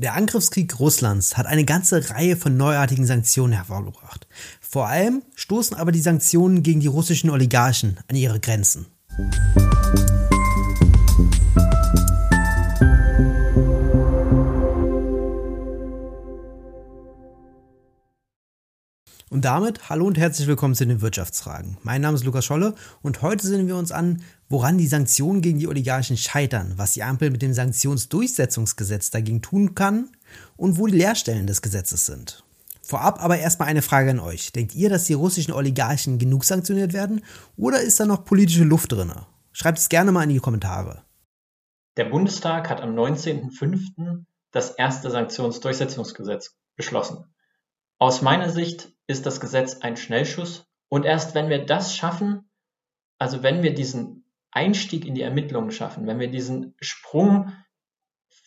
Der Angriffskrieg Russlands hat eine ganze Reihe von neuartigen Sanktionen hervorgebracht. Vor allem stoßen aber die Sanktionen gegen die russischen Oligarchen an ihre Grenzen. Und damit hallo und herzlich willkommen zu den Wirtschaftsfragen. Mein Name ist Lukas Scholle und heute sehen wir uns an, woran die Sanktionen gegen die Oligarchen scheitern, was die Ampel mit dem Sanktionsdurchsetzungsgesetz dagegen tun kann und wo die Leerstellen des Gesetzes sind. Vorab aber erstmal eine Frage an euch. Denkt ihr, dass die russischen Oligarchen genug sanktioniert werden oder ist da noch politische Luft drin? Schreibt es gerne mal in die Kommentare. Der Bundestag hat am 19.05. das erste Sanktionsdurchsetzungsgesetz beschlossen. Aus meiner Sicht ist das Gesetz ein Schnellschuss. Und erst wenn wir das schaffen, also wenn wir diesen Einstieg in die Ermittlungen schaffen, wenn wir diesen Sprung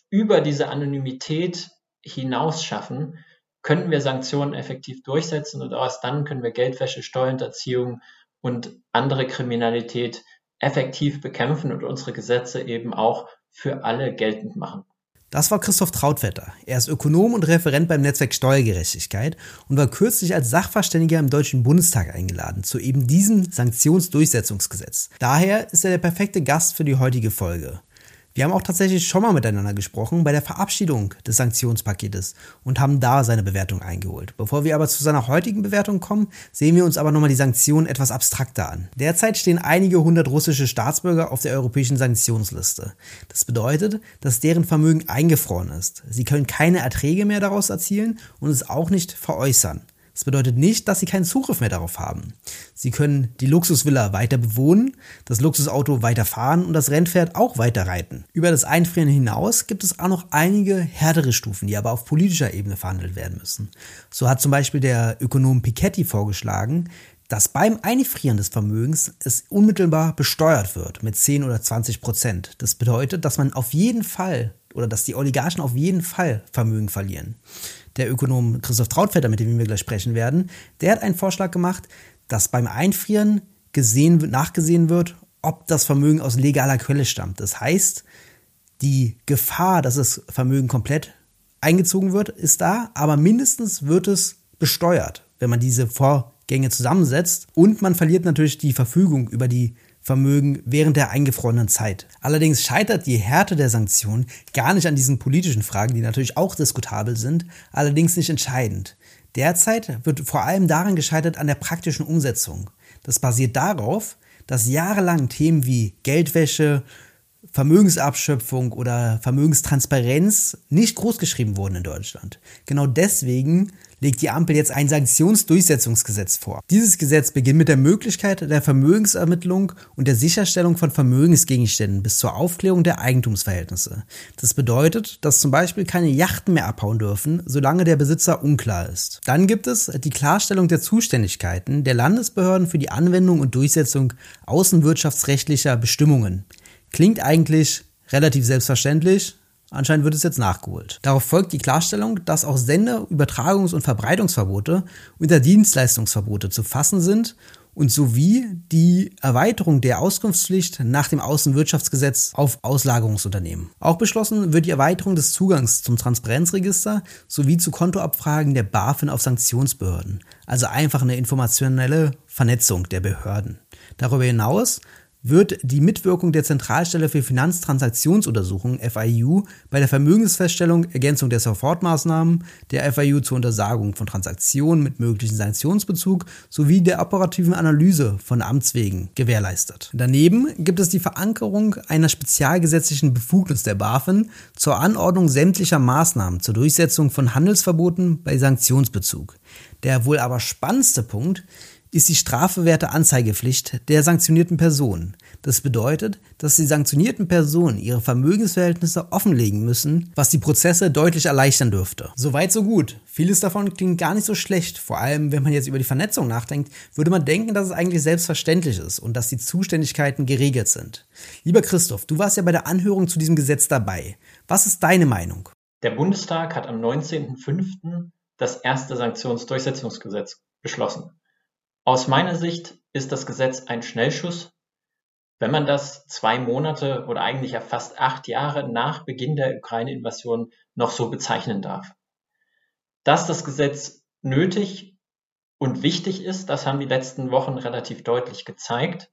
über diese Anonymität hinaus schaffen, können wir Sanktionen effektiv durchsetzen und erst dann können wir Geldwäsche, Steuerhinterziehung und andere Kriminalität effektiv bekämpfen und unsere Gesetze eben auch für alle geltend machen. Das war Christoph Trautvetter. Er ist Ökonom und Referent beim Netzwerk Steuergerechtigkeit und war kürzlich als Sachverständiger im Deutschen Bundestag eingeladen zu eben diesem Sanktionsdurchsetzungsgesetz. Daher ist er der perfekte Gast für die heutige Folge. Wir haben auch tatsächlich schon mal miteinander gesprochen bei der Verabschiedung des Sanktionspaketes und haben da seine Bewertung eingeholt. Bevor wir aber zu seiner heutigen Bewertung kommen, sehen wir uns aber nochmal die Sanktionen etwas abstrakter an. Derzeit stehen einige hundert russische Staatsbürger auf der europäischen Sanktionsliste. Das bedeutet, dass deren Vermögen eingefroren ist. Sie können keine Erträge mehr daraus erzielen und es auch nicht veräußern. Das bedeutet nicht, dass sie keinen Zugriff mehr darauf haben. Sie können die Luxusvilla weiter bewohnen, das Luxusauto weiter fahren und das Rennpferd auch weiter reiten. Über das Einfrieren hinaus gibt es auch noch einige härtere Stufen, die aber auf politischer Ebene verhandelt werden müssen. So hat zum Beispiel der Ökonom Piketty vorgeschlagen, dass beim Einfrieren des Vermögens es unmittelbar besteuert wird mit 10 oder 20 Prozent. Das bedeutet, dass man auf jeden Fall oder dass die Oligarchen auf jeden Fall Vermögen verlieren der Ökonom Christoph Trautvetter, mit dem wir gleich sprechen werden, der hat einen Vorschlag gemacht, dass beim Einfrieren gesehen, nachgesehen wird, ob das Vermögen aus legaler Quelle stammt. Das heißt, die Gefahr, dass das Vermögen komplett eingezogen wird, ist da, aber mindestens wird es besteuert, wenn man diese Vorgänge zusammensetzt. Und man verliert natürlich die Verfügung über die Vermögen während der eingefrorenen Zeit. Allerdings scheitert die Härte der Sanktionen gar nicht an diesen politischen Fragen, die natürlich auch diskutabel sind, allerdings nicht entscheidend. Derzeit wird vor allem daran gescheitert an der praktischen Umsetzung. Das basiert darauf, dass jahrelang Themen wie Geldwäsche, Vermögensabschöpfung oder Vermögenstransparenz nicht großgeschrieben wurden in Deutschland. Genau deswegen legt die Ampel jetzt ein Sanktionsdurchsetzungsgesetz vor. Dieses Gesetz beginnt mit der Möglichkeit der Vermögensermittlung und der Sicherstellung von Vermögensgegenständen bis zur Aufklärung der Eigentumsverhältnisse. Das bedeutet, dass zum Beispiel keine Yachten mehr abhauen dürfen, solange der Besitzer unklar ist. Dann gibt es die Klarstellung der Zuständigkeiten der Landesbehörden für die Anwendung und Durchsetzung außenwirtschaftsrechtlicher Bestimmungen. Klingt eigentlich relativ selbstverständlich, Anscheinend wird es jetzt nachgeholt. Darauf folgt die Klarstellung, dass auch Sender-, Übertragungs- und Verbreitungsverbote unter Dienstleistungsverbote zu fassen sind und sowie die Erweiterung der Auskunftspflicht nach dem Außenwirtschaftsgesetz auf Auslagerungsunternehmen. Auch beschlossen wird die Erweiterung des Zugangs zum Transparenzregister sowie zu Kontoabfragen der BaFin auf Sanktionsbehörden, also einfach eine informationelle Vernetzung der Behörden. Darüber hinaus wird die Mitwirkung der Zentralstelle für Finanztransaktionsuntersuchungen FIU bei der Vermögensfeststellung, Ergänzung der Sofortmaßnahmen der FIU zur Untersagung von Transaktionen mit möglichen Sanktionsbezug sowie der operativen Analyse von Amtswegen gewährleistet. Daneben gibt es die Verankerung einer spezialgesetzlichen Befugnis der BaFin zur Anordnung sämtlicher Maßnahmen zur Durchsetzung von Handelsverboten bei Sanktionsbezug. Der wohl aber spannendste Punkt ist die strafbewährte Anzeigepflicht der sanktionierten Person. Das bedeutet, dass die sanktionierten Personen ihre Vermögensverhältnisse offenlegen müssen, was die Prozesse deutlich erleichtern dürfte. Soweit so gut. Vieles davon klingt gar nicht so schlecht. Vor allem, wenn man jetzt über die Vernetzung nachdenkt, würde man denken, dass es eigentlich selbstverständlich ist und dass die Zuständigkeiten geregelt sind. Lieber Christoph, du warst ja bei der Anhörung zu diesem Gesetz dabei. Was ist deine Meinung? Der Bundestag hat am 19.05. das erste Sanktionsdurchsetzungsgesetz beschlossen. Aus meiner Sicht ist das Gesetz ein Schnellschuss. wenn man das zwei Monate oder eigentlich ja fast acht Jahre nach Beginn der Ukraine-Invasion noch so bezeichnen darf. Dass das Gesetz nötig und wichtig ist, das haben die letzten Wochen relativ deutlich gezeigt.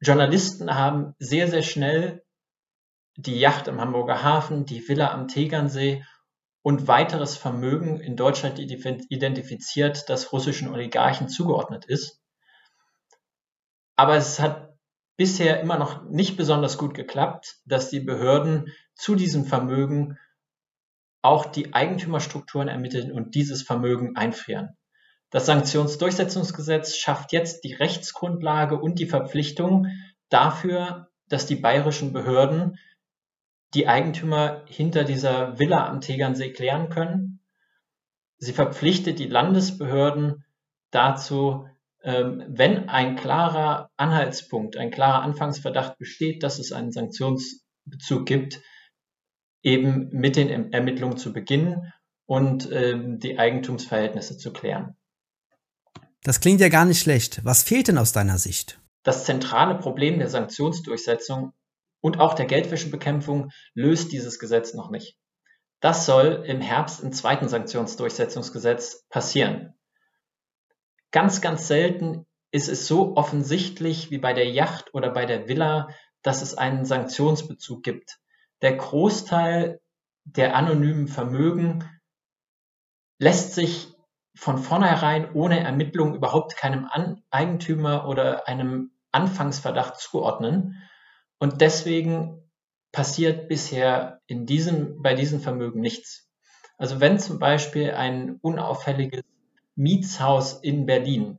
Journalisten haben sehr, sehr schnell die Yacht im Hamburger Hafen, die Villa am Tegernsee und weiteres Vermögen in Deutschland identifiziert, das russischen Oligarchen zugeordnet ist. Aber es hat bisher immer noch nicht besonders gut geklappt, dass die Behörden zu diesem Vermögen auch die Eigentümerstrukturen ermitteln und dieses Vermögen einfrieren. Das Sanktionsdurchsetzungsgesetz schafft jetzt die Rechtsgrundlage und die Verpflichtung dafür, dass die bayerischen Behörden die Eigentümer hinter dieser Villa am Tegernsee klären können. Sie verpflichtet die Landesbehörden dazu, ähm, wenn ein klarer Anhaltspunkt, ein klarer Anfangsverdacht besteht, dass es einen Sanktionsbezug gibt, eben mit den Ermittlungen zu beginnen und ähm, die Eigentumsverhältnisse zu klären. Das klingt ja gar nicht schlecht. Was fehlt denn aus deiner Sicht? Das zentrale Problem der Sanktionsdurchsetzung und auch der Geldwäschebekämpfung löst dieses Gesetz noch nicht. Das soll im Herbst im zweiten Sanktionsdurchsetzungsgesetz passieren. Ganz, ganz selten ist es so offensichtlich wie bei der Yacht oder bei der Villa, dass es einen Sanktionsbezug gibt. Der Großteil der anonymen Vermögen lässt sich von vornherein ohne Ermittlung überhaupt keinem Eigentümer oder einem Anfangsverdacht zuordnen. Und deswegen passiert bisher in diesem, bei diesem Vermögen nichts. Also wenn zum Beispiel ein unauffälliges Mietshaus in Berlin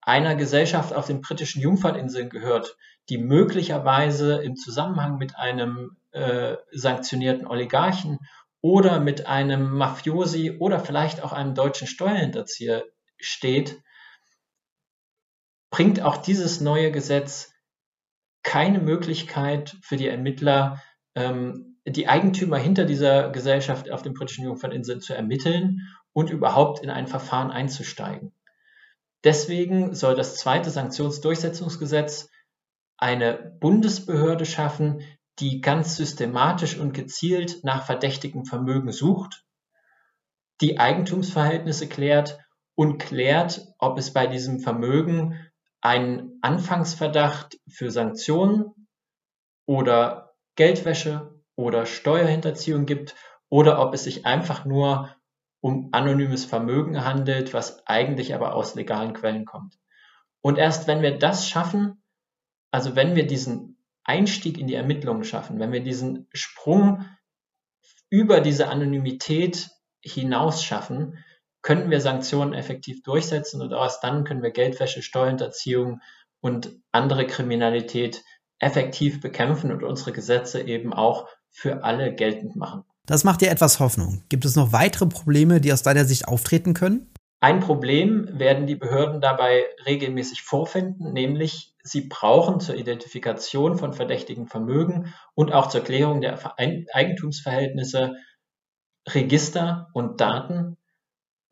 einer Gesellschaft auf den britischen Jungferninseln gehört, die möglicherweise im Zusammenhang mit einem äh, sanktionierten Oligarchen oder mit einem Mafiosi oder vielleicht auch einem deutschen Steuerhinterzieher steht, bringt auch dieses neue Gesetz keine Möglichkeit für die Ermittler, ähm, die Eigentümer hinter dieser Gesellschaft auf den britischen Jungferninseln zu ermitteln und überhaupt in ein Verfahren einzusteigen. Deswegen soll das zweite Sanktionsdurchsetzungsgesetz eine Bundesbehörde schaffen, die ganz systematisch und gezielt nach verdächtigem Vermögen sucht, die Eigentumsverhältnisse klärt und klärt, ob es bei diesem Vermögen einen Anfangsverdacht für Sanktionen oder Geldwäsche oder Steuerhinterziehung gibt oder ob es sich einfach nur um anonymes Vermögen handelt, was eigentlich aber aus legalen Quellen kommt. Und erst wenn wir das schaffen, also wenn wir diesen Einstieg in die Ermittlungen schaffen, wenn wir diesen Sprung über diese Anonymität hinaus schaffen, könnten wir Sanktionen effektiv durchsetzen und erst dann können wir Geldwäsche, Steuerhinterziehung und andere Kriminalität effektiv bekämpfen und unsere Gesetze eben auch für alle geltend machen. Das macht dir etwas Hoffnung. Gibt es noch weitere Probleme, die aus deiner Sicht auftreten können? Ein Problem werden die Behörden dabei regelmäßig vorfinden, nämlich sie brauchen zur Identifikation von verdächtigen Vermögen und auch zur Klärung der Eigentumsverhältnisse Register und Daten,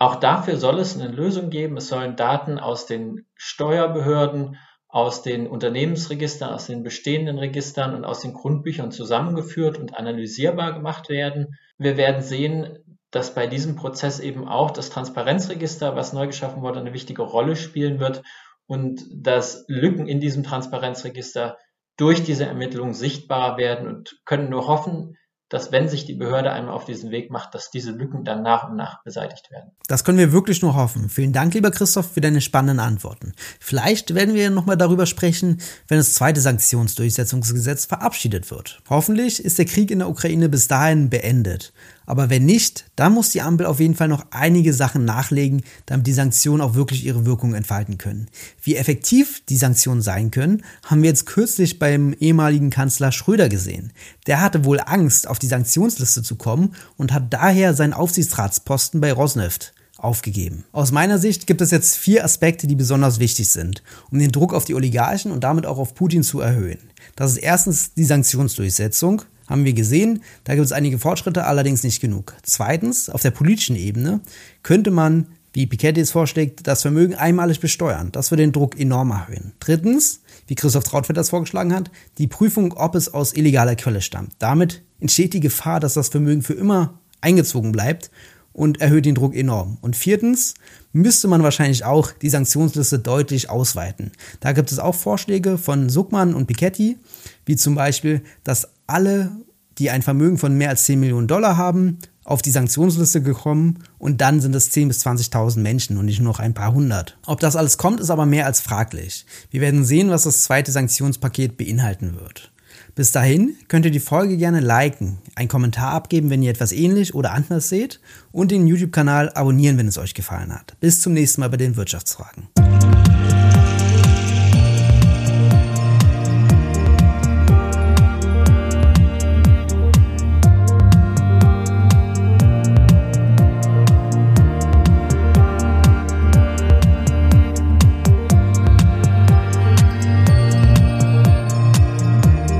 auch dafür soll es eine Lösung geben. Es sollen Daten aus den Steuerbehörden, aus den Unternehmensregistern, aus den bestehenden Registern und aus den Grundbüchern zusammengeführt und analysierbar gemacht werden. Wir werden sehen, dass bei diesem Prozess eben auch das Transparenzregister, was neu geschaffen wurde, eine wichtige Rolle spielen wird und dass Lücken in diesem Transparenzregister durch diese Ermittlungen sichtbar werden und können nur hoffen, dass wenn sich die Behörde einmal auf diesen Weg macht, dass diese Lücken dann nach und nach beseitigt werden. Das können wir wirklich nur hoffen. Vielen Dank, lieber Christoph, für deine spannenden Antworten. Vielleicht werden wir nochmal darüber sprechen, wenn das zweite Sanktionsdurchsetzungsgesetz verabschiedet wird. Hoffentlich ist der Krieg in der Ukraine bis dahin beendet. Aber wenn nicht, dann muss die Ampel auf jeden Fall noch einige Sachen nachlegen, damit die Sanktionen auch wirklich ihre Wirkung entfalten können. Wie effektiv die Sanktionen sein können, haben wir jetzt kürzlich beim ehemaligen Kanzler Schröder gesehen. Der hatte wohl Angst, auf die Sanktionsliste zu kommen und hat daher seinen Aufsichtsratsposten bei Rosneft aufgegeben. Aus meiner Sicht gibt es jetzt vier Aspekte, die besonders wichtig sind, um den Druck auf die Oligarchen und damit auch auf Putin zu erhöhen. Das ist erstens die Sanktionsdurchsetzung, haben wir gesehen. Da gibt es einige Fortschritte, allerdings nicht genug. Zweitens, auf der politischen Ebene könnte man wie Piketty es vorschlägt, das Vermögen einmalig besteuern. Das würde den Druck enorm erhöhen. Drittens, wie Christoph Trautfeld das vorgeschlagen hat, die Prüfung, ob es aus illegaler Quelle stammt. Damit entsteht die Gefahr, dass das Vermögen für immer eingezogen bleibt und erhöht den Druck enorm. Und viertens müsste man wahrscheinlich auch die Sanktionsliste deutlich ausweiten. Da gibt es auch Vorschläge von Suckmann und Piketty, wie zum Beispiel, dass alle, die ein Vermögen von mehr als 10 Millionen Dollar haben, auf die Sanktionsliste gekommen und dann sind es 10.000 bis 20.000 Menschen und nicht nur noch ein paar hundert. Ob das alles kommt, ist aber mehr als fraglich. Wir werden sehen, was das zweite Sanktionspaket beinhalten wird. Bis dahin könnt ihr die Folge gerne liken, einen Kommentar abgeben, wenn ihr etwas ähnlich oder anders seht und den YouTube-Kanal abonnieren, wenn es euch gefallen hat. Bis zum nächsten Mal bei den Wirtschaftsfragen.